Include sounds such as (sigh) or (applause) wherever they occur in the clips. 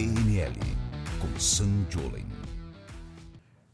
PNL com Sam Jolen.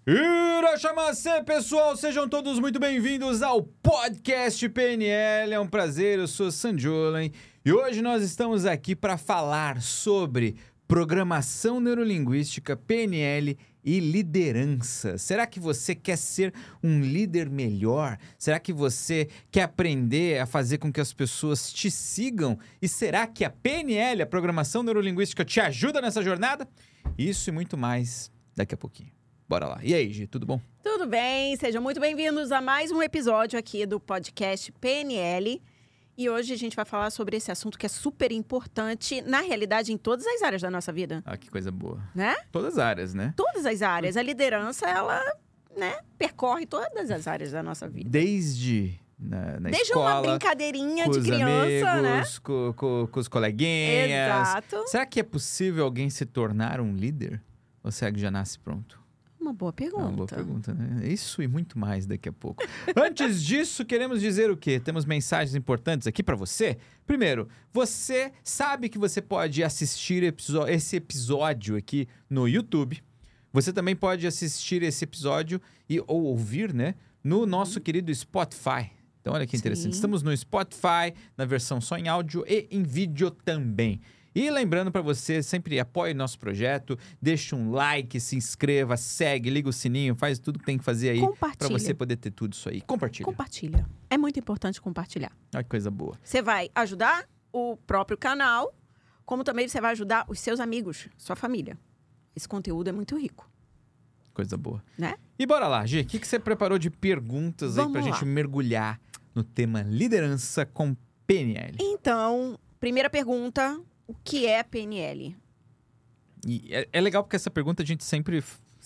Irachamacê, pessoal, sejam todos muito bem-vindos ao podcast PNL. É um prazer, eu sou Sanjolen e hoje nós estamos aqui para falar sobre programação neurolinguística, PNL e liderança. Será que você quer ser um líder melhor? Será que você quer aprender a fazer com que as pessoas te sigam? E será que a PNL, a programação neurolinguística, te ajuda nessa jornada? Isso e muito mais daqui a pouquinho. Bora lá. E aí, Gi, tudo bom? Tudo bem, sejam muito bem-vindos a mais um episódio aqui do podcast PNL. E hoje a gente vai falar sobre esse assunto que é super importante, na realidade, em todas as áreas da nossa vida, Ah, que coisa boa. né? Todas as áreas, né? Todas as áreas. A liderança, ela, né, percorre todas as áreas da nossa vida. Desde na, na Desde escola, uma brincadeirinha de criança, né? amigos, com, com- com os coleguinhas. Exato. Será que é possível alguém se tornar um líder? Ou será que já nasce pronto? Uma boa É pergunta. uma boa pergunta, né? Isso e muito mais daqui a pouco. (laughs) Antes disso, queremos dizer o quê? Temos mensagens importantes aqui para você. Primeiro, você sabe que você pode assistir esse episódio aqui no YouTube. Você também pode assistir esse episódio e ou ouvir, né, no nosso querido Spotify. Então, olha que interessante. Sim. Estamos no Spotify, na versão só em áudio e em vídeo também. E lembrando para você, sempre apoie nosso projeto, deixe um like, se inscreva, segue, liga o sininho, faz tudo que tem que fazer aí para você poder ter tudo isso aí. Compartilha. Compartilha. É muito importante compartilhar. Olha que coisa boa. Você vai ajudar o próprio canal, como também você vai ajudar os seus amigos, sua família. Esse conteúdo é muito rico, Coisa boa. né? E bora lá, Gi, o que, que você preparou de perguntas aí Vamos pra lá. gente mergulhar no tema liderança com PNL? Então, primeira pergunta: o que é PNL? É, é legal porque essa pergunta a gente sempre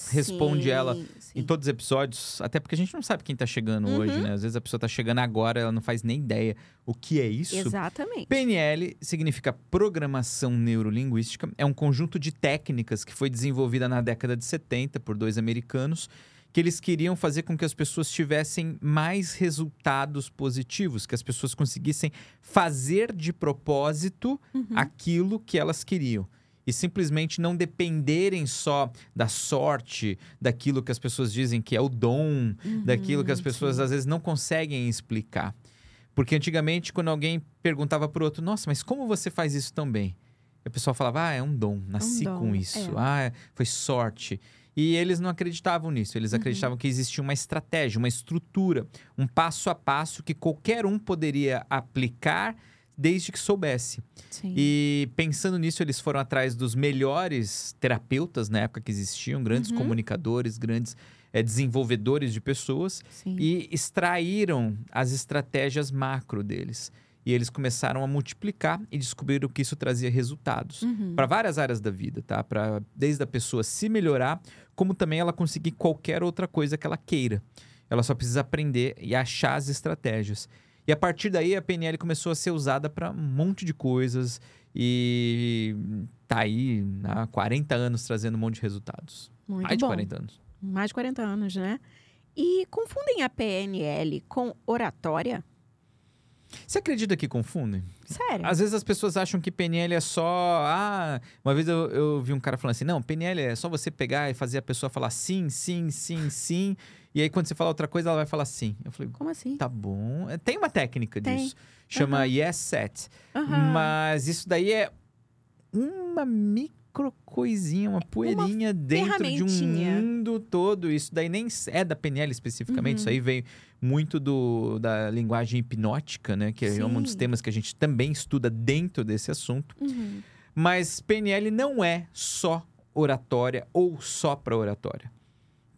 responde Sim, ela sim. em todos os episódios, até porque a gente não sabe quem tá chegando Uhum. hoje, né? Às vezes a pessoa tá chegando agora, ela não faz nem ideia o que é isso. Exatamente. PNL significa Programação Neurolinguística. É um conjunto de técnicas que foi desenvolvida na década de 70 por dois americanos, que eles queriam fazer com que as pessoas tivessem mais resultados positivos, que as pessoas conseguissem fazer de propósito Uhum. aquilo que elas queriam. E simplesmente não dependerem só da sorte, daquilo que as pessoas dizem que é o dom, daquilo que as Uhum, pessoas sim. às vezes não conseguem explicar. Porque antigamente, quando alguém perguntava pro outro, nossa, mas como você faz isso tão bem? E o pessoal falava, ah, é um dom, nasci dom, com isso, é. ah, foi sorte. E eles não acreditavam nisso, eles Uhum. acreditavam que existia uma estratégia, uma estrutura, um passo a passo que qualquer um poderia aplicar desde que soubesse. Sim. E pensando nisso, eles foram atrás dos melhores terapeutas na época que existiam, grandes Uhum. comunicadores, grandes eh, desenvolvedores de pessoas, Sim. e extraíram as estratégias macro deles. E eles começaram a multiplicar e descobriram que isso trazia resultados Uhum. para várias áreas da vida, tá? Para desde a pessoa se melhorar, como também ela conseguir qualquer outra coisa que ela queira. Ela só precisa aprender e achar as estratégias. E a partir daí a PNL começou a ser usada para um monte de coisas e tá aí há 40 anos trazendo um monte de resultados. Muito Mais de bom. 40 anos. Mais de 40 anos, né? E confundem a PNL com oratória? Você acredita que confundem? Sério? Às vezes as pessoas acham que PNL é só. Ah, uma vez eu, eu vi um cara falando assim: não, PNL é só você pegar e fazer a pessoa falar sim, sim, sim, sim. E aí quando você fala outra coisa, ela vai falar sim. Eu falei, Como assim? tá bom. É, Tem uma técnica Tem. disso. Chama Aham. Yes Set. Aham. Mas isso daí é uma micro coisinha, uma poeirinha dentro de um mundo todo. Isso daí nem é da PNL especificamente. Uhum. Isso aí veio muito do, da linguagem hipnótica, né? Que é um dos Sim. temas que a gente também estuda dentro desse assunto. Uhum. Mas PNL não é só oratória ou só para oratória.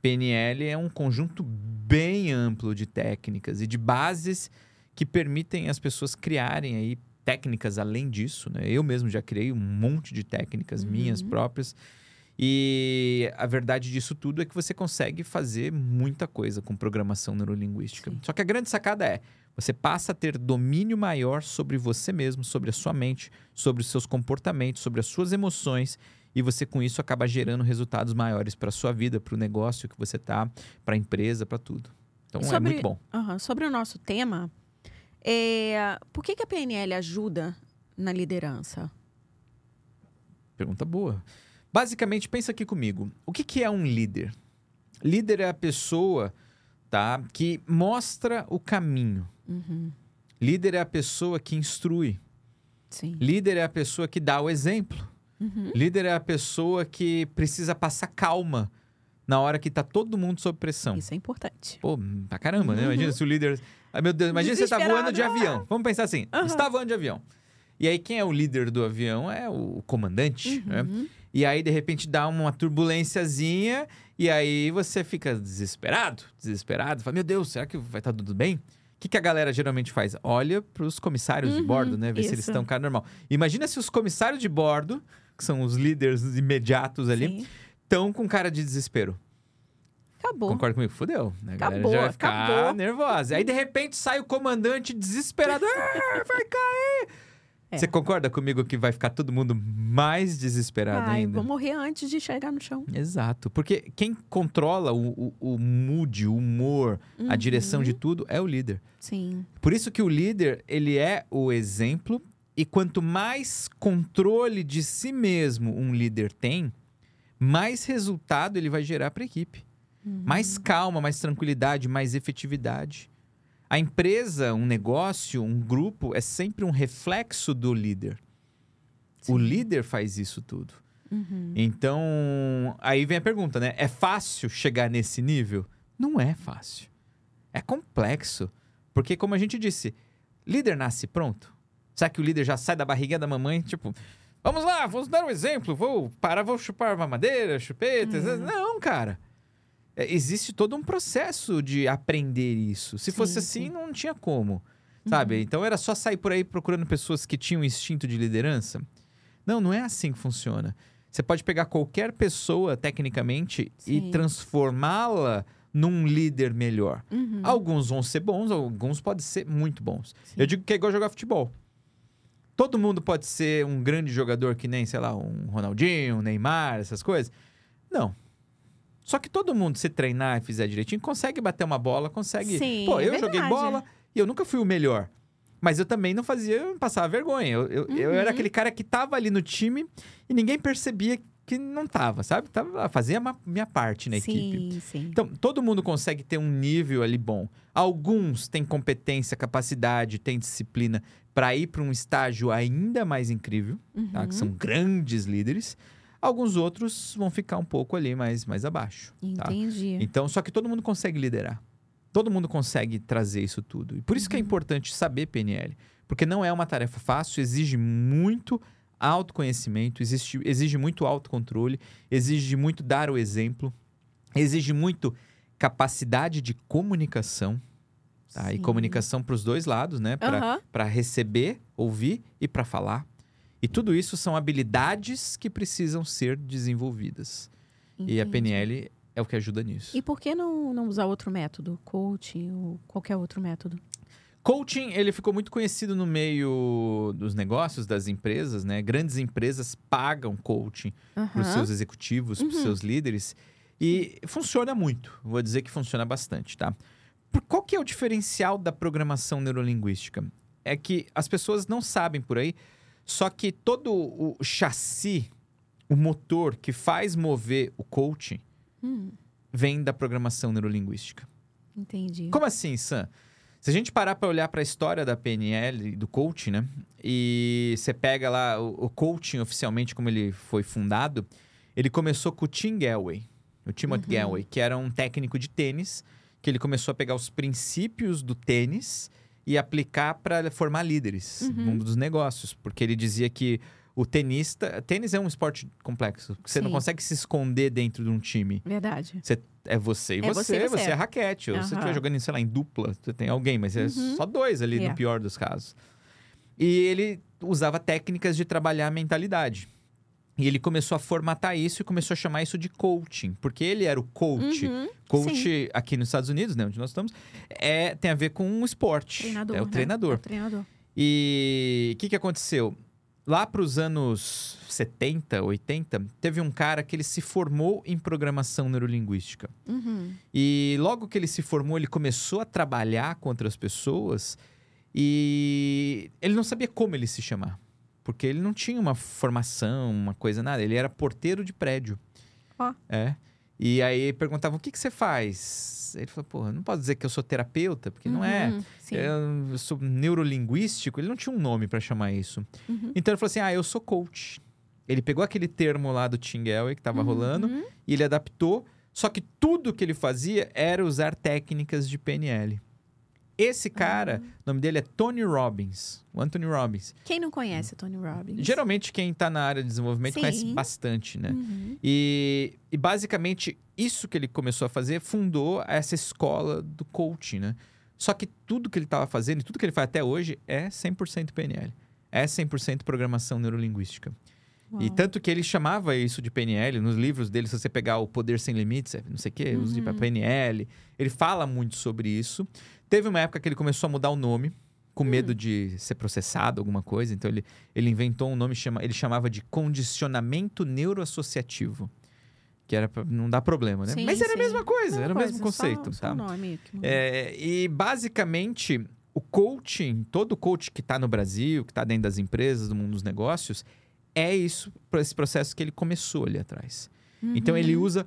PNL é um conjunto bem amplo de técnicas e de bases que permitem as pessoas criarem aí técnicas além disso, né? Eu mesmo já criei um monte de técnicas Uhum. minhas próprias. E a verdade disso tudo é que você consegue fazer muita coisa com programação neurolinguística. Sim. Só que a grande sacada é, você passa a ter domínio maior sobre você mesmo, sobre a sua mente, sobre os seus comportamentos, sobre as suas emoções, e você com isso acaba gerando resultados maiores para sua vida, para o negócio que você tá, para a empresa, para tudo. Então é Sobre- muito bom. Aham. Sobre o nosso tema, é, por que, que a PNL ajuda na liderança? pergunta boa. Basicamente, pensa aqui comigo. O que, que é um líder? Líder é a pessoa, tá, que mostra o caminho. Uhum. Líder é a pessoa que instrui. Sim. Líder é a pessoa que dá o exemplo. Uhum. Líder é a pessoa que precisa passar calma na hora que tá todo mundo sob pressão. Isso é importante. Pô, pra caramba, né? Uhum. Imagina se o líder. Ai, meu Deus, imagina você tá voando de avião. Vamos pensar assim: Aham. você tá voando de avião. E aí, quem é o líder do avião é o comandante, né? Uhum. E aí, de repente, dá uma turbulênciazinha, e aí você fica desesperado, desesperado, fala: Meu Deus, será que vai estar tudo bem? O que, que a galera geralmente faz? Olha pros comissários de Uhum, bordo, né? Ver se eles isso. estão cara normal. Imagina se os comissários de bordo, que são os líderes imediatos ali, Sim. Estão com cara de desespero. Acabou. Concorda comigo? Fudeu. né? A galera Acabou, já vai ficar acabou. nervosa. Aí, de repente, sai o comandante desesperado. (laughs) "Ah, vai cair! É. Você concorda comigo que vai ficar todo mundo mais desesperado Ai, ainda? vou morrer antes de chegar no chão. Exato. Porque quem controla o, o, o mood, o humor, a Uhum. direção de tudo é o líder. Sim. Por isso que o líder, ele é o exemplo. E quanto mais controle de si mesmo um líder tem, mais resultado ele vai gerar para a equipe. Uhum. Mais calma, mais tranquilidade, mais efetividade. A empresa, um negócio, um grupo é sempre um reflexo do líder. O Sim. líder faz isso tudo. Uhum. Então, aí vem a pergunta, né? É fácil chegar nesse nível? Não é fácil. É complexo. Porque, como a gente disse, líder nasce pronto. Será que o líder já sai da barriga da mamãe, tipo, vamos lá, vamos dar um exemplo, vou parar, vou chupar mamadeira, chupeta. Uhum. Não, cara. É, existe todo um processo de aprender isso. Se Sim, fosse assim, sim. não tinha como. Sabe? Então era só sair por aí procurando pessoas que tinham instinto de liderança. Não, não é assim que funciona. Você pode pegar qualquer pessoa, tecnicamente, e Sim. transformá-la num líder melhor. Uhum. Alguns vão ser bons, alguns podem ser muito bons. Eu digo que é igual jogar futebol. Todo mundo pode ser um grande jogador que nem, sei lá, um Ronaldinho, um Neymar, essas coisas. Não. Só que todo mundo, se treinar e fizer direitinho, consegue bater uma bola, consegue. Sim, Pô, eu é joguei bola e eu nunca fui o melhor. Mas eu também não fazia passar vergonha. Eu, eu, eu era Uhum. aquele cara que tava ali no time e ninguém percebia que não tava, sabe? Tava, fazia a minha parte na equipe. sim, sim. Então, todo mundo consegue ter um nível ali bom. Alguns têm competência, capacidade, têm disciplina para ir para um estágio ainda mais incrível, tá? que Uhum. são grandes líderes. Alguns outros vão ficar um pouco ali mais, mais abaixo. tá? Entendi. Então, só que todo mundo consegue liderar. Todo mundo consegue trazer isso tudo. E por isso que é Uhum. importante saber PNL. Porque não é uma tarefa fácil, exige muito autoconhecimento, existe, exige muito autocontrole, exige muito dar o exemplo, exige muito capacidade de comunicação. Tá? E comunicação para os dois lados, né? Para para receber, ouvir e para falar. E tudo isso são habilidades que precisam ser desenvolvidas. E a Entendi. PNL é o que ajuda nisso. E por que não, não usar outro método? Coaching ou qualquer outro método? Coaching, ele ficou muito conhecido no meio dos negócios, das empresas, né? Grandes empresas pagam coaching para os seus executivos, para os Uhum. seus líderes. E funciona muito. Vou dizer que funciona bastante, tá? Por- Qual que é o diferencial da programação neurolinguística? É que as pessoas não sabem por aí, só que todo o chassi, o motor que faz mover o coaching, Hum, vem da programação neurolinguística. entendi. Como assim, Sam? Se a gente parar para olhar para a história da PNL, do coaching, né? E você pega lá o, o coaching oficialmente, como ele foi fundado, ele começou com o Tim Galway, o Timothy Uhum. Galway, que era um técnico de tênis, que ele começou a pegar os princípios do tênis e aplicar para formar líderes no Uhum. mundo dos negócios, porque ele dizia que o tenista, tênis é um esporte complexo, você não Sim. consegue se esconder dentro de um time. Verdade. Você, é você e É você, você você, é raquete. Ou se você estiver jogando, sei lá, em dupla, você tem alguém, mas é Uhum. só dois ali, É. no pior dos casos. E ele usava técnicas de trabalhar a mentalidade. E ele começou a formatar isso e começou a chamar isso de coaching, porque ele era o coach. Uhum, Coach sim. aqui nos Estados Unidos, né, onde nós estamos, é, tem a ver com um esporte. Treinador. é o né? treinador. É o treinador. E o que, que aconteceu? Lá para os anos 70, 80, teve um cara que ele se formou em programação neurolinguística. Uhum. E logo que ele se formou, ele começou a trabalhar com outras pessoas e ele não sabia como ele se chamar. Porque ele não tinha uma formação, uma coisa nada. Ele era porteiro de prédio. Ó. É. E aí perguntavam: o que, que você faz? Ele falou: porra, não posso dizer que eu sou terapeuta, porque não é. Uhum, Sim. Eu sou neurolinguístico, ele não tinha um nome pra chamar isso. Uhum. Então ele falou assim: ah, eu sou coach. Ele pegou aquele termo lá do Tim Elway que tava rolando Uhum. e ele adaptou, só que tudo que ele fazia era usar técnicas de PNL. Esse cara, Ah. o nome dele é Tony Robbins, o Anthony Robbins. Quem não conhece o Tony Robbins? Geralmente quem tá na área de desenvolvimento Sim. conhece bastante, né? Uhum. E, e basicamente isso que ele começou a fazer fundou essa escola do coaching, né? Só que tudo que ele estava fazendo e tudo que ele faz até hoje é 100% PNL. É 100% programação neurolinguística. E Uau. tanto que ele chamava isso de PNL, nos livros dele, se você pegar o Poder Sem Limites, não sei o quê, Uhum. para PNL. Ele fala muito sobre isso. Teve uma época que ele começou a mudar o nome, com Hum. medo de ser processado, alguma coisa. Então ele, ele inventou um nome, chama, ele chamava de condicionamento neuroassociativo. Que era pra não dar problema, né? Sim, Mas era a sim. mesma coisa, Mesma era o mesmo coisa, só- conceito, só tá? o nome. É, e basicamente, o coaching, todo coach que está no Brasil, que está dentro das empresas, do mundo dos negócios, é isso, esse processo que ele começou ali atrás. Então ele Uhum. usa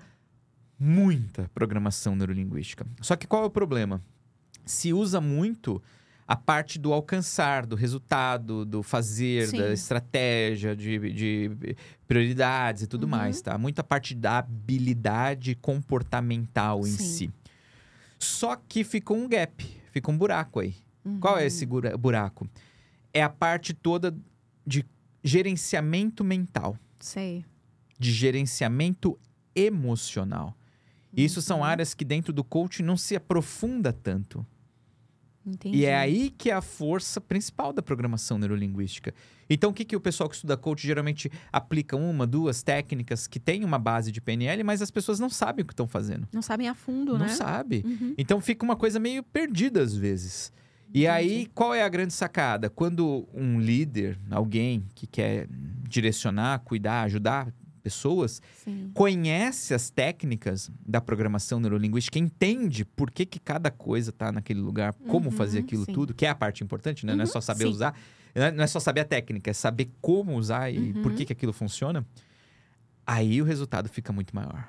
muita programação neurolinguística. Só que qual é o problema? Se usa muito a parte do alcançar, do resultado, do fazer, Sim. da estratégia, de, de prioridades e tudo Uhum. mais, tá? Muita parte da habilidade comportamental em Sim. si. Só que ficou um gap, fica um buraco aí. Uhum. Qual é esse gura- buraco? É a parte toda de gerenciamento mental Sei. de gerenciamento emocional. Isso são Uhum. áreas que dentro do coaching não se aprofunda tanto. Entendi. E é aí que é a força principal da programação neurolinguística. Então, o que, que o pessoal que estuda coaching geralmente aplica uma, duas técnicas que têm uma base de PNL, mas as pessoas não sabem o que estão fazendo. Não sabem a fundo, Não né? sabe. Uhum. Então fica uma coisa meio perdida às vezes. E aí, qual é a grande sacada? Quando um líder, alguém que quer direcionar, cuidar, ajudar pessoas, Sim. conhece as técnicas da programação neurolinguística, entende por que, que cada coisa está naquele lugar, como Uhum, fazer aquilo sim. tudo, que é a parte importante, né? Não é Uhum, só saber sim. usar, não é- não é só saber a técnica, é saber como usar e Uhum. por que, que aquilo funciona. Aí o resultado fica muito maior.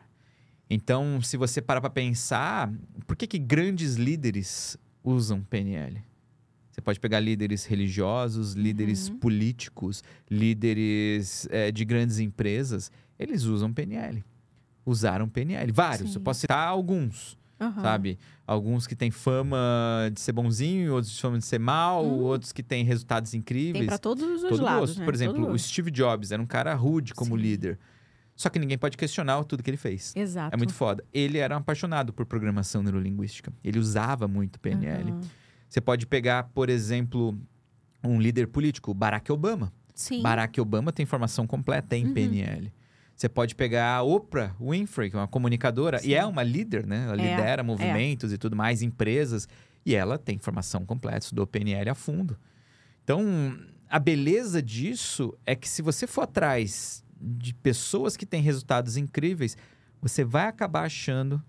Então, se você parar para pensar, por que, que grandes líderes usam PNL? Você pode pegar líderes religiosos, líderes Uhum. políticos, líderes eh, de grandes empresas, eles usam PNL. Usaram PNL. Vários, Sim. eu posso citar alguns, Aham. sabe? Alguns que têm fama de ser bonzinho, outros de fama de ser mal, Uhum. outros que têm resultados incríveis. Tem pra todos os Todo lados, né? Por exemplo, Todo o. Steve Jobs era um cara rude como Sim. líder. Só que ninguém pode questionar tudo que ele fez. Exato. É muito foda. Ele era um apaixonado por programação neurolinguística. Ele usava muito PNL. Aham. Você pode pegar, por exemplo, um líder político, Barack Obama. Sim. Barack Obama tem formação completa em Uhum. PNL. Você pode pegar a Oprah Winfrey, que é uma comunicadora, Sim. e é uma líder, né? Ela É, lidera movimentos e tudo mais, empresas, e ela tem formação completa, estudou PNL a fundo. Então, a beleza disso é que se você for atrás de pessoas que têm resultados incríveis, você vai acabar achando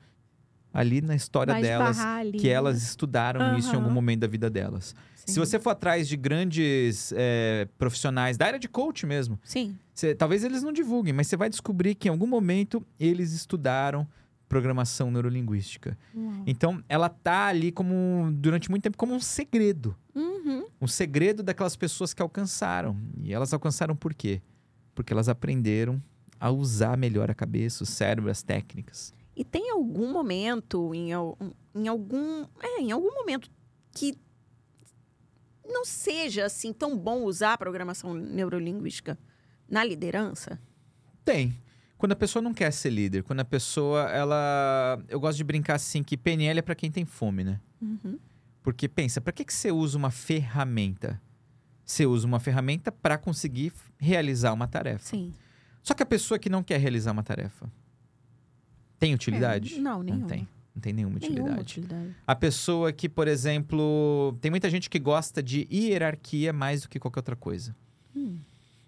ali na história Vai delas ali, que né? elas estudaram isso em algum momento da vida delas. Se Sim. você for atrás de grandes é, profissionais da área de coach mesmo, Sim. você- talvez eles não divulguem, mas você vai descobrir que em algum momento eles estudaram programação neurolinguística. Então, ela tá ali como durante muito tempo como um segredo, Uhum. um segredo daquelas pessoas que alcançaram. E elas alcançaram por quê? Porque elas aprenderam a usar melhor a cabeça, o cérebro, as técnicas. E tem algum momento, em, em algum. É, em algum momento que não seja assim tão bom usar a programação neurolinguística na liderança? Tem. Quando a pessoa não quer ser líder, quando a pessoa, ela. Eu gosto de brincar assim que PNL é pra quem tem fome, né? Uhum. Porque pensa, pra que, que você usa uma ferramenta? Você usa uma ferramenta para conseguir realizar uma tarefa. Sim. Só que a pessoa que não quer realizar uma tarefa tem utilidade? É, não, nenhuma. Não tem. Não tem nenhuma utilidade. Nenhuma utilidade. A pessoa que, por exemplo, tem muita gente que gosta de hierarquia mais do que qualquer outra coisa. Hum.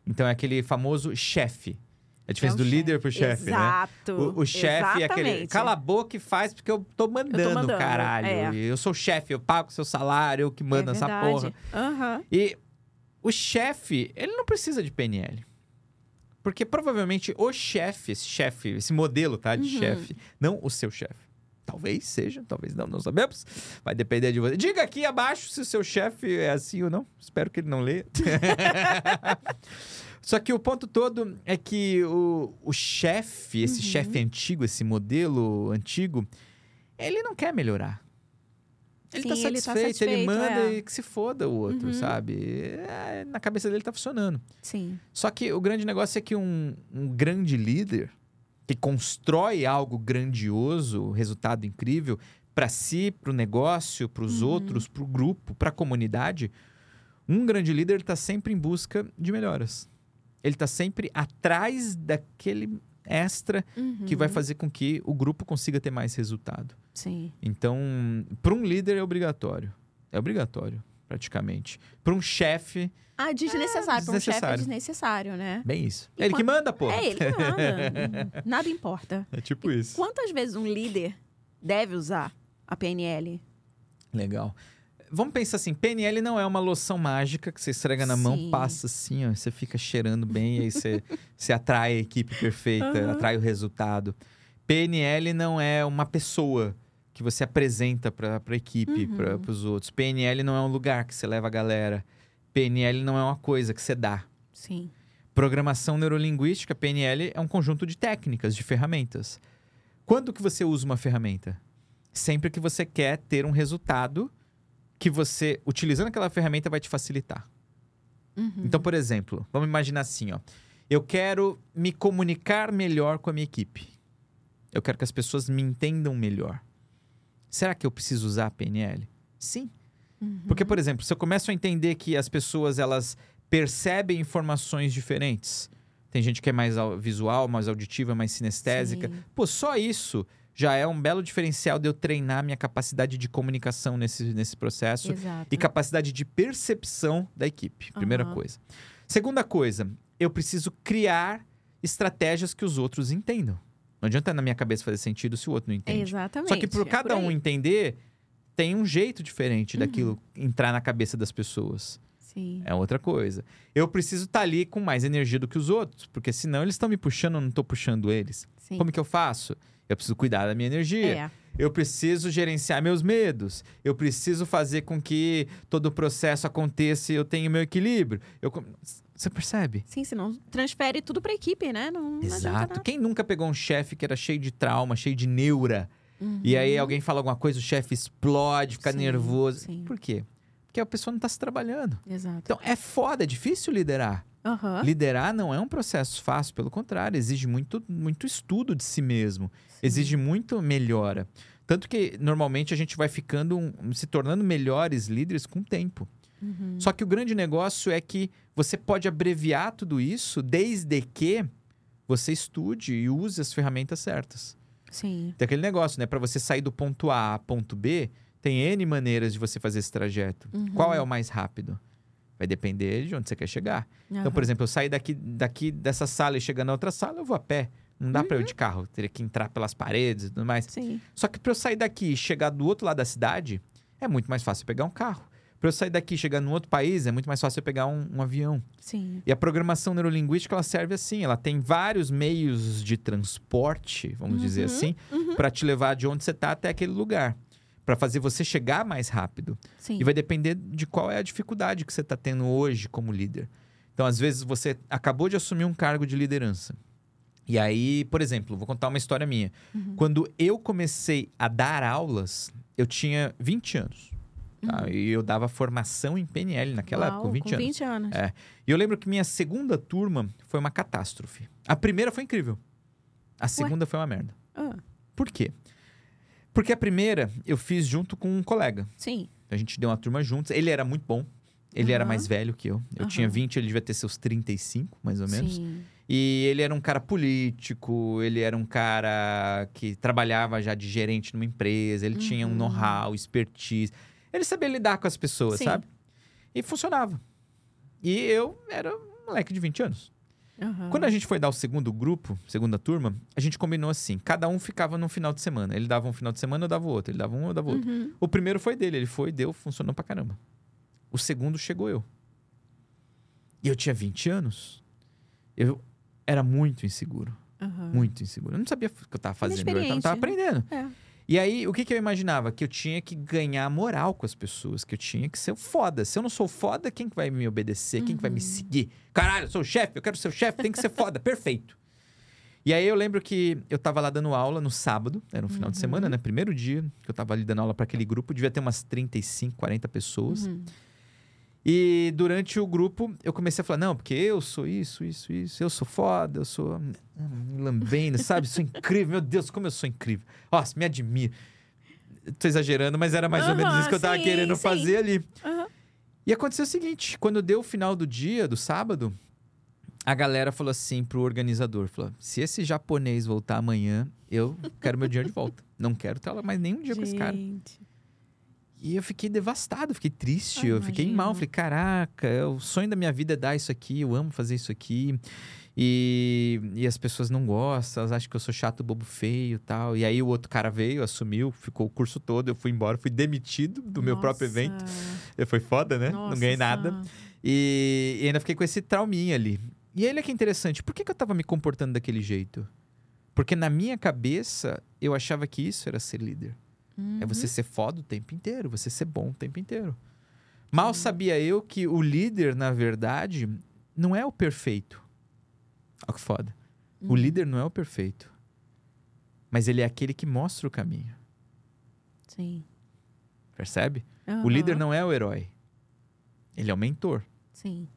Então é aquele famoso chefe. É a diferença É do o líder pro chefe, né? Exato. O, o chefe é aquele. Cala a boca e faz porque eu tô mandando, mandando, caralho. é. Eu sou o chefe, eu pago seu salário, eu que mando é essa porra. Aham. E o chefe, ele não precisa de PNL. Porque provavelmente o chefe, esse chefe, esse modelo, tá? De Uhum. chefe, não o seu chefe. Talvez seja, talvez não, não sabemos. Vai depender de você. Diga aqui abaixo se o seu chefe é assim ou não. Espero que ele não leia. (laughs) Só que o ponto todo é que o, o chefe, esse Uhum. chefe antigo, esse modelo antigo, ele não quer melhorar. Ele tá Sim, ele tá satisfeito, ele satisfeito, manda é. e que se foda o outro, Uhum. sabe? É, na cabeça dele tá funcionando. Sim. Só que o grande negócio é que um, um grande líder que constrói algo grandioso, resultado incrível, para si, para o negócio, para os Uhum. outros, para o grupo, para a comunidade, um grande líder está sempre em busca de melhoras. Ele está sempre atrás daquele extra que vai Uhum. fazer com que o grupo consiga ter mais resultado. Sim. Então, para um líder é obrigatório. É obrigatório, praticamente. Para um chefe, Ah, desnecessário. Para um chefe é desnecessário. né? bem isso. E É ele que manda, pô. É ele que nada. (laughs) Nada importa. É tipo isso. Quantas vezes um líder deve usar a PNL? Legal. Vamos pensar assim, PNL não é uma loção mágica que você esfrega na mão, Sim. passa assim, ó, você fica cheirando bem e aí você, (laughs) você atrai a equipe perfeita, Aham. atrai o resultado. PNL não é uma pessoa que você apresenta para a equipe, Uhum. para os outros. PNL não é um lugar que você leva a galera. PNL não é uma coisa que você dá. Sim. Programação neurolinguística, PNL, é um conjunto de técnicas, de ferramentas. Quando que você usa uma ferramenta? Sempre que você quer ter um resultado que você, utilizando aquela ferramenta, vai te facilitar. Uhum. Então, por exemplo, vamos imaginar assim, ó. Eu quero me comunicar melhor com a minha equipe. Eu quero que as pessoas me entendam melhor. Será que eu preciso usar a PNL? Sim. Uhum. Porque, por exemplo, se eu começo a entender que as pessoas elas percebem informações diferentes, tem gente que é mais visual, mais auditiva, mais sinestésica. Sim. Pô, só isso já é um belo diferencial de eu treinar minha capacidade de comunicação nesse, nesse processo Exato. e capacidade de percepção da equipe. Primeira Aham. coisa. Segunda coisa, eu preciso criar estratégias que os outros entendam. Não adianta na minha cabeça fazer sentido se o outro não entende. Exatamente. Só que por é cada um aí. entender, tem um jeito diferente Uhum. daquilo entrar na cabeça das pessoas. Sim. É outra coisa. Eu preciso estar ali com mais energia do que os outros, porque senão eles estão me puxando, eu não estou puxando eles. Sim. Como que eu faço? Eu preciso cuidar da minha energia. É. Eu preciso gerenciar meus medos. Eu preciso fazer com que todo o processo aconteça e eu tenha meu equilíbrio. Eu Você percebe? Sim, senão transfere tudo pra equipe, né? Não, Exato. Quem nunca pegou um chefe que era cheio de trauma, cheio de neura, Uhum. e aí alguém fala alguma coisa, o chefe explode, fica Sim, nervoso. sim. Por quê? Porque a pessoa não está se trabalhando. Exato. Então é foda, é difícil liderar. Aham. Liderar não é um processo fácil, pelo contrário, exige muito, muito estudo de si mesmo, Sim. exige muito melhora. Tanto que normalmente a gente vai ficando, um- se tornando melhores líderes com o tempo. Uhum. Só que o grande negócio é que você pode abreviar tudo isso desde que você estude e use as ferramentas certas. Sim. Tem aquele negócio, né? Para você sair do ponto A a ponto B, tem N maneiras de você fazer esse trajeto. Uhum. Qual é o mais rápido? Vai depender de onde você quer chegar. Então, por exemplo, eu sair daqui, daqui dessa sala e chegar na outra sala, eu vou a pé. Não dá pra Uhum. eu ir de carro, eu teria que entrar pelas paredes e tudo mais. Sim. Só que para eu sair daqui e chegar do outro lado da cidade, é muito mais fácil pegar um carro. Para eu sair daqui e chegar num outro país, é muito mais fácil eu pegar um, um avião. Sim. E a programação neurolinguística ela serve assim, ela tem vários meios de transporte, vamos dizer Uhum, assim, uhum. para te levar de onde você está até aquele lugar, para fazer você chegar mais rápido. Sim. E vai depender de qual é a dificuldade que você está tendo hoje como líder. Então, às vezes, você acabou de assumir um cargo de liderança. E aí, por exemplo, vou contar uma história minha. Uhum. Quando eu comecei a dar aulas, eu tinha 20 anos. Tá? E eu dava formação em PNL naquela Uhum. Uau, época, com 20 com anos. 20 anos. É. E eu lembro que minha segunda turma foi uma catástrofe. A primeira foi incrível. A segunda foi uma merda. Ah, Por quê? Porque a primeira eu fiz junto com um colega. sim. A gente deu uma turma juntos. Ele era muito bom. Ele era Aham. mais velho que eu. Eu Aham. tinha 20, ele devia ter seus 35, mais ou menos. Sim. E ele era um cara político, ele era um cara que trabalhava já de gerente numa empresa, ele tinha um Uhum. know-how, expertise. Ele sabia lidar com as pessoas, Sim. sabe? E funcionava. E eu era um moleque de 20 anos. Aham. Quando a gente foi dar o segundo grupo, segunda turma, a gente combinou assim: cada um ficava num final de semana. Ele dava um final de semana, eu dava o outro. Ele dava um, eu dava outro. Uhum. O primeiro foi dele, ele foi, deu, funcionou pra caramba. O segundo chegou eu. E eu tinha 20 anos. Eu era muito inseguro. Aham. Muito inseguro. Eu não sabia o que eu tava fazendo. Eu tava, tava Inexperiente, aprendendo. É. E aí, o que, que eu imaginava? Que eu tinha que ganhar moral com as pessoas, que eu tinha que ser foda. Se eu não sou foda, quem que vai me obedecer? Quem que vai me seguir? Caralho, eu sou o chefe, eu quero ser o chefe, tem que ser foda, perfeito. E aí eu lembro que eu tava lá dando aula no sábado, era um final de semana, né? Primeiro dia que eu tava ali dando aula para aquele grupo, devia ter umas 35, 40 pessoas. Uhum. E durante o grupo eu comecei a falar: não, porque eu sou isso, isso, isso, eu sou foda, eu sou hum, lambendo, sabe? Sou incrível, meu Deus, como eu sou incrível. Nossa, me admiro. Tô exagerando, mas era mais ou menos isso que eu tava sim, querendo sim. fazer ali. Aham. E aconteceu o seguinte: quando deu o final do dia, do sábado, a galera falou assim pro organizador: falou, se esse japonês voltar amanhã, eu quero meu dinheiro de volta. Não quero estar lá mais nenhum dia com esse cara. E eu fiquei devastado, fiquei triste, Ah, eu fiquei mal. Falei, caraca, é o sonho da minha vida é dar isso aqui, eu amo fazer isso aqui. E, e as pessoas não gostam, elas acham que eu sou chato, bobo, feio e tal. E aí o outro cara veio, assumiu, ficou o curso todo, eu fui embora, fui demitido do meu próprio Nossa. evento. Foi foda, né? não Nossa ganhei nada. E, e ainda fiquei com esse trauminha ali. E aí, olha que interessante, por que, que eu tava me comportando daquele jeito? Porque na minha cabeça, eu achava que isso era ser líder. É você ser foda o tempo inteiro, você ser bom o tempo inteiro. Mal sabia eu que o líder, na verdade, não é o perfeito. Olha que foda. O líder não é o perfeito. Mas ele é aquele que mostra o caminho. Sim. Percebe? O líder não é o herói. Ele é o mentor. Sim.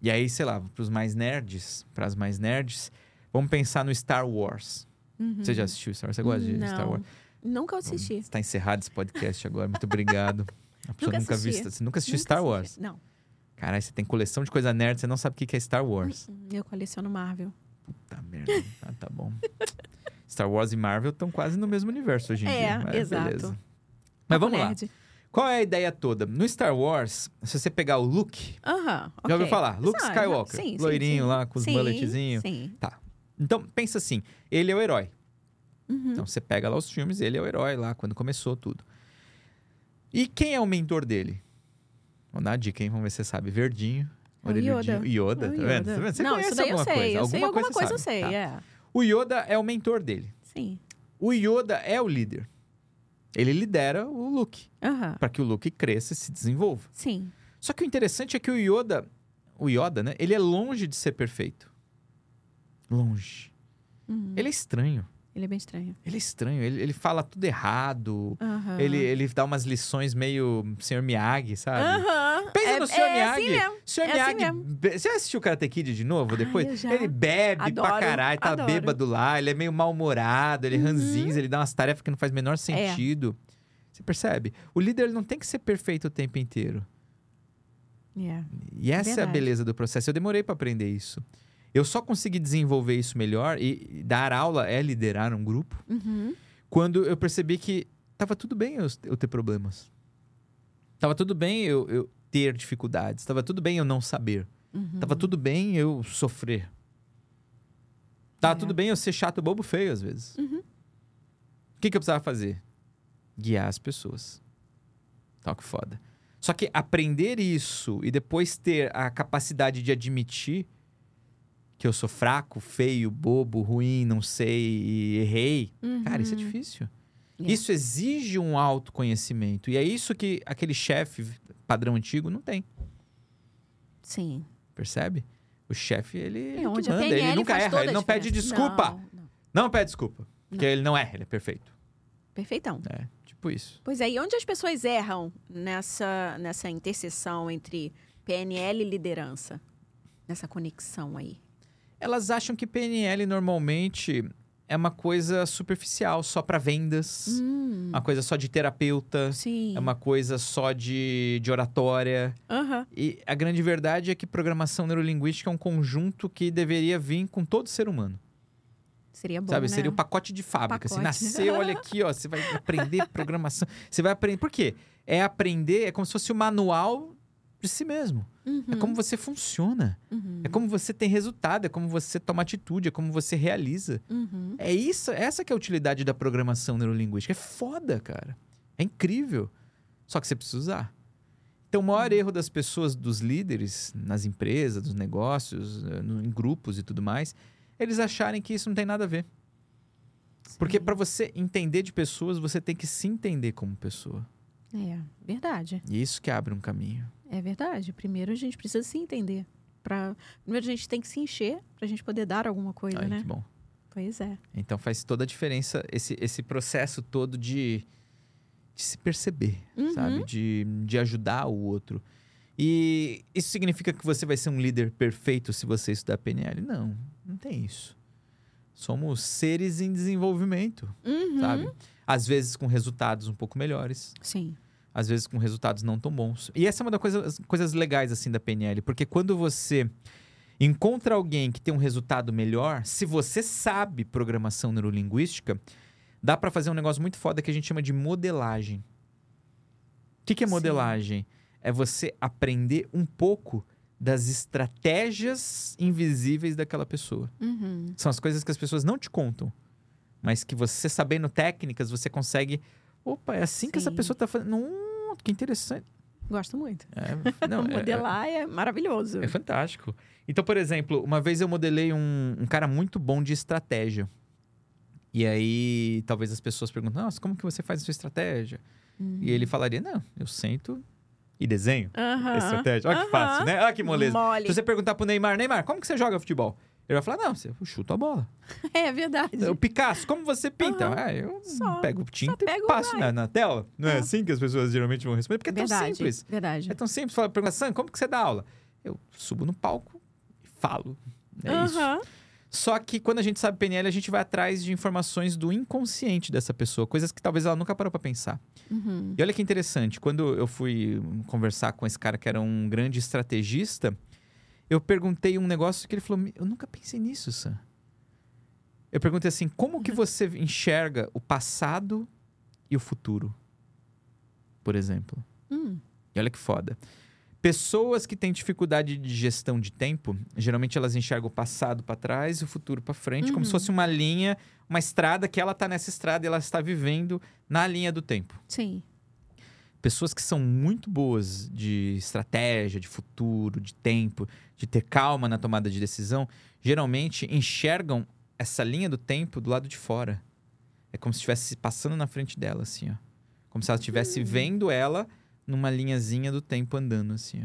E aí, sei lá, para os mais nerds, para as mais nerds, vamos pensar no Star Wars. Uhum. Você já assistiu Star Wars? Você gosta de Star. Wars? Nunca assisti. Está encerrado esse podcast agora. Muito obrigado. A pessoa Nunca nunca, assisti. viu. Você nunca assistiu Nunca Star assisti. Wars? Não. Caralho, você tem coleção de coisa nerd, você não sabe o que é Star Wars. Eu coleciono Marvel. Tá merda. Ah, tá bom. (laughs) Star Wars e Marvel estão quase no mesmo universo hoje em É, dia. mas exato. Beleza. Mas vamos lá. Nerd. Qual é a ideia toda? No Star Wars, se você pegar o Luke, Aham. já ouviu ok. falar? Luke Skywalker, sim, sim, loirinho sim. lá com os Sim, mulletzinhos. Sim. Então, pensa assim, ele é o herói. Uhum. Então, você pega lá os filmes, ele é o herói lá, quando começou tudo. E quem é o mentor dele? Vou dar uma dica, hein? Vamos ver se você sabe. Verdinho. É o. Yoda. Yoda, É o tá vendo? Tá vendo? Você Não, conhece isso daí eu alguma sei. coisa. Eu sei alguma coisa, eu você sei. Tá. É. O Yoda é o mentor dele. Sim. O Yoda é o líder. Ele lidera o Luke, Aham. para que o Luke cresça e se desenvolva. Sim. Só que o interessante é que o Yoda, o Yoda, né? Ele é longe de ser perfeito. Longe. Uhum. Ele é estranho. Ele é bem estranho. Ele é estranho. Ele, ele fala tudo errado. Aham. Ele, ele dá umas lições meio Sr. Miyagi, sabe? Aham. Pensa é, no Sr. é Miyagi. assim mesmo. Sr. é assim Miyagi. mesmo. be- Você assistiu Karate Kid de novo Ai, depois? Ele bebe pra Adoro, caralho, tá adoro. bêbado lá, ele é meio mal-humorado, ele é Uhum. ranzinza, ele dá umas tarefas que não faz o menor sentido. Você percebe? O líder ele não tem que ser perfeito o tempo inteiro. É. E essa é a Verdade. beleza do processo. Eu demorei pra aprender isso. Eu só consegui desenvolver isso melhor e dar aula é liderar um grupo Uhum. quando eu percebi que tava tudo bem eu, eu ter problemas. Tava tudo bem eu, eu ter dificuldades. Tava tudo bem eu não saber. Uhum. Tava tudo bem eu sofrer. Tava É. tudo bem eu ser chato, bobo, feio às vezes. Uhum. O que, que eu precisava fazer? Guiar as pessoas. Tal que foda. Só que aprender isso e depois ter a capacidade de admitir que eu sou fraco, feio, bobo, ruim, não sei e errei, cara, isso é Uhum. difícil. É. Isso exige um autoconhecimento. E é isso que aquele chefe padrão antigo não tem. Sim. Percebe? O chefe, ele, É que onde a manda, PNL ele nunca erra, ele não pede desculpa. Não, não. Não pede desculpa. Porque Não. ele não erra, ele é perfeito. Perfeitão. É, tipo isso. Pois é, e onde as pessoas erram nessa, nessa interseção entre PNL e liderança? Nessa conexão aí. Elas acham que PNL normalmente é uma coisa superficial, só para vendas, Hum, uma coisa só de terapeuta, sim. é uma coisa só de, de oratória. Aham. E a grande verdade é que programação neurolinguística é um conjunto que deveria vir com todo ser humano. Seria bom, sabe? né? Seria o pacote de fábrica. Pacote. nasceu, olha (laughs) aqui, ó. Você vai aprender programação. Você vai aprender. Por quê? É aprender, é como se fosse o manual de si mesmo. É Uhum, como você funciona. uhum, É como você tem resultado, é como você toma atitude, é como você realiza. uhum. É isso, essa que é a utilidade da programação neurolinguística. É foda, cara. É incrível. Só que você precisa usar. Então, o maior erro das pessoas, dos líderes, nas empresas, dos negócios, eh, em grupos e tudo mais, eles acharem que isso não tem nada a ver. Porque Sim. para você entender de pessoas, você tem que se entender como pessoa. É, verdade. E isso que abre um caminho. É verdade. Primeiro a gente precisa se entender. Pra... Primeiro a gente tem que se encher pra gente poder dar alguma coisa, Ai, né? que bom. Pois é. Então faz toda a diferença esse, esse processo todo de, de se perceber, Uhum. sabe? De, de ajudar o outro. E isso significa que você vai ser um líder perfeito se você estudar PNL? Não, não tem isso. Somos seres em desenvolvimento, Uhum. sabe? Às vezes com resultados um pouco melhores, Sim. Às vezes com resultados não tão bons. E essa é uma das coisas, coisas legais assim da PNL, porque quando você encontra alguém que tem um resultado melhor, se você sabe programação neurolinguística, dá para fazer um negócio muito foda que a gente chama de modelagem. O que, que é Sim. modelagem? É você aprender um pouco das estratégias invisíveis daquela pessoa. Uhum. São as coisas que as pessoas não te contam, mas que você sabendo técnicas, você consegue. Opa, é assim que essa Sim. pessoa tá fazendo. Hum, que interessante. Gosto muito. É, não, (laughs) é- Modelar é, maravilhoso. É, fantástico. Então, por exemplo, uma vez eu modelei um, um cara muito bom de estratégia. E aí, talvez as pessoas perguntam: Nossa, como que você faz a sua estratégia? Uhum. E ele falaria: Não, eu sento e desenho Aham. a estratégia. Olha que Aham. fácil, né? Olha que moleza. Mole. Se você perguntar pro Neymar: Neymar, como que você joga futebol? Ele vai falar: Não, você chuta a bola. (laughs) É verdade. O Picasso, como você pinta? Ah, eu Só- pego tinta pego e passo na, na tela. Não é Aham. assim que as pessoas geralmente vão responder? Porque é tão verdade. simples. Verdade. É tão simples. Fala, pergunta, Sam, como que você dá aula? Eu subo no palco e falo. É isso. Aham. Só que quando a gente sabe PNL, a gente vai atrás de informações do inconsciente dessa pessoa, coisas que talvez ela nunca parou pra pensar. Uhum. E olha que interessante, quando eu fui conversar com esse cara que era um grande estrategista, eu perguntei um negócio que ele falou: Eu nunca pensei nisso, Sam. Eu perguntei assim: como que você enxerga o passado e o futuro? Por exemplo. Hum. E olha que foda. Pessoas que têm dificuldade de gestão de tempo, geralmente elas enxergam o passado para trás e o futuro para frente, como se Uhum. fosse uma linha, uma estrada que ela tá nessa estrada e ela está vivendo na linha do tempo. Sim. Pessoas que são muito boas de estratégia, de futuro, de tempo, de ter calma na tomada de decisão, geralmente enxergam essa linha do tempo do lado de fora. É como se estivesse passando na frente dela, assim, ó. Como se ela estivesse vendo ela numa linhazinha do tempo andando, assim,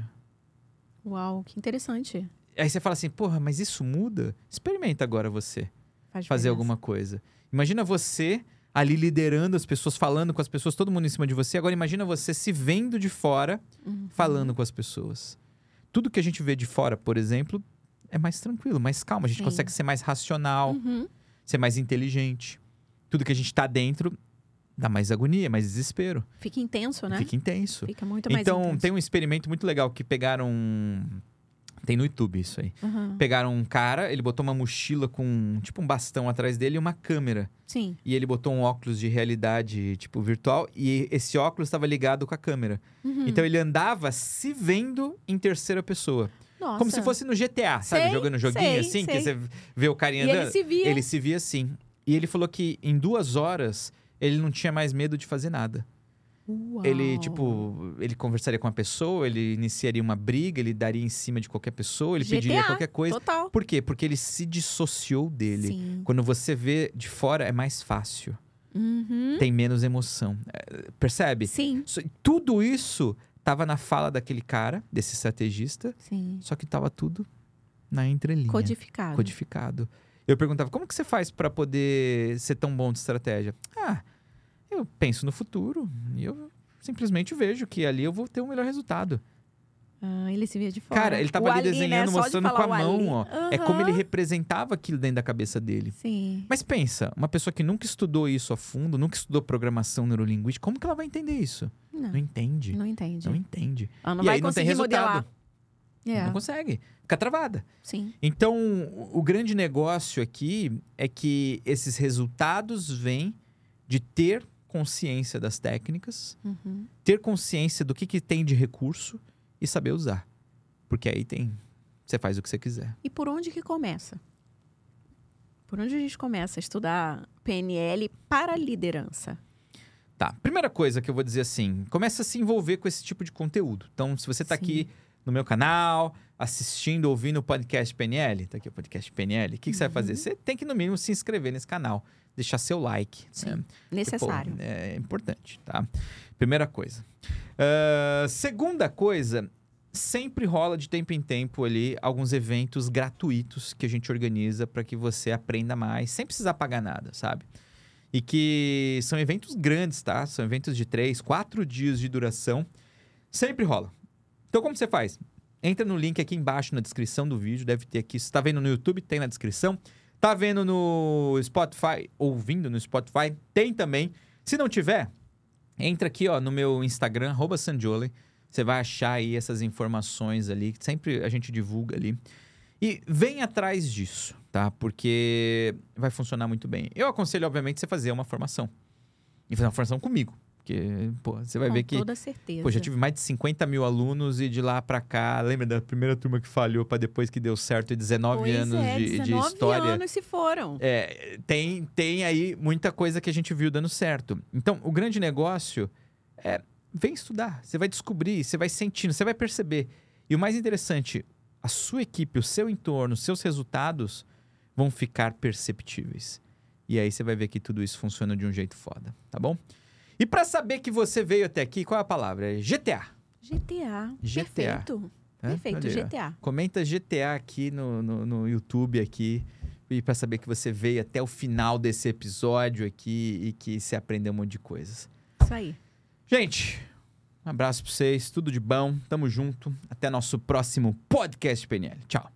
ó. Uau, que interessante. Aí você fala assim, porra, mas isso muda? Experimenta agora você Faz fazer diferença. alguma coisa. Imagina você ali liderando as pessoas, falando com as pessoas, todo mundo em cima de você. Agora imagina você se vendo de fora, Uhum. falando com as pessoas. Tudo que a gente vê de fora, por exemplo, é mais tranquilo, mais calmo. A gente Sim. consegue ser mais racional, Uhum. ser mais inteligente. Tudo que a gente tá dentro dá mais agonia, mais desespero. Fica intenso, né? Fica intenso. Fica muito mais Então, intenso. tem um experimento muito legal que pegaram. Um- Tem no YouTube isso aí. Aham. Pegaram um cara, ele botou uma mochila com tipo um bastão atrás dele e uma câmera. Sim. E ele botou um óculos de realidade, tipo, virtual, e esse óculos estava ligado com a câmera. Uhum. Então ele andava se vendo em terceira pessoa. Nossa. Como se fosse no GTA, sabe? Sei, Jogando joguinho sei, assim, que sei. você vê o carinha E andando. ele se via. Ele se via assim. E ele falou que em duas horas ele não tinha mais medo de fazer nada. Uau. Ele, tipo, ele conversaria com uma pessoa, ele iniciaria uma briga, ele daria em cima de qualquer pessoa, ele pediria GTA, qualquer coisa. Total. Por quê? Porque ele se dissociou dele. Sim. Quando você vê de fora, é mais fácil. Uhum. Tem menos emoção. É, Percebe? Sim. Tudo isso tava na fala daquele cara, desse estrategista, Sim. só que tava tudo na entrelinha. Codificado. Codificado. Eu perguntava, como que você faz para poder ser tão bom de estratégia? Ah, eu penso no futuro e eu simplesmente vejo que ali eu vou ter um melhor resultado. Ah, ele se via de fora. Cara, ele tava O ali ali, desenhando, né? Só de mostrando com a mão, ali. ó. É como ele representava aquilo dentro da cabeça dele. Sim. Mas pensa, uma pessoa que nunca estudou isso a fundo, nunca estudou programação neurolinguística, como que ela vai entender isso? Não, Não entende. não entende. Não entende. Ela não e vai aí não tem resultado. modelar. É, Não consegue. Fica travada. sim. Então, o grande negócio aqui é que esses resultados vêm de ter consciência das técnicas, Uhum. ter consciência do que, que tem de recurso e saber usar. Porque aí tem. Você faz o que você quiser. E por onde que começa? Por onde a gente começa a estudar PNL para liderança? Tá. Primeira coisa que eu vou dizer assim, começa a se envolver com esse tipo de conteúdo. Então, se você tá Sim. aqui no meu canal, assistindo, ouvindo o podcast PNL, tá aqui o podcast PNL, o que, que você vai fazer? Você tem que, no mínimo, se inscrever nesse canal, deixar seu like. Sim. né? Necessário. Pô, é importante, tá? Primeira coisa. Ah, segunda coisa, sempre rola de tempo em tempo ali alguns eventos gratuitos que a gente organiza para que você aprenda mais, sem precisar pagar nada, sabe? E que são eventos grandes, tá? São eventos de três, quatro dias de duração. Sempre rola. Então, como você faz? Entra no link aqui embaixo na descrição do vídeo, deve ter aqui. Se tá vendo no YouTube, tem na descrição. Tá vendo no Spotify, ouvindo no Spotify, tem também. Se não tiver, entra aqui ó, no meu Instagram, Sanjole. Você vai achar aí essas informações ali, que sempre a gente divulga ali. E vem atrás disso, tá? Porque vai funcionar muito bem. Eu aconselho, obviamente, você fazer uma formação. E fazer uma formação comigo. Porque, pô, você vai Com ver que. toda certeza. Pô, já tive mais de 50 mil alunos e de lá pra cá, lembra da primeira turma que falhou pra depois que deu certo e 19 Pois anos é, de, de 19 história. anos se foram. É, tem, tem aí muita coisa que a gente viu dando certo. Então, o grande negócio é vem estudar. Você vai descobrir, você vai sentindo, você vai perceber. E o mais interessante, a sua equipe, o seu entorno, os seus resultados vão ficar perceptíveis. E aí você vai ver que tudo isso funciona de um jeito foda, tá bom? E pra saber que você veio até aqui, qual é a palavra? GTA. GTA. GTA. Perfeito. Perfeito, Olha. GTA. Comenta GTA aqui no, no, no YouTube aqui. E pra saber que você veio até o final desse episódio aqui e que você aprendeu um monte de coisas. Isso aí. Gente, um abraço pra vocês, tudo de bom, tamo junto. Até nosso próximo podcast PNL. Tchau.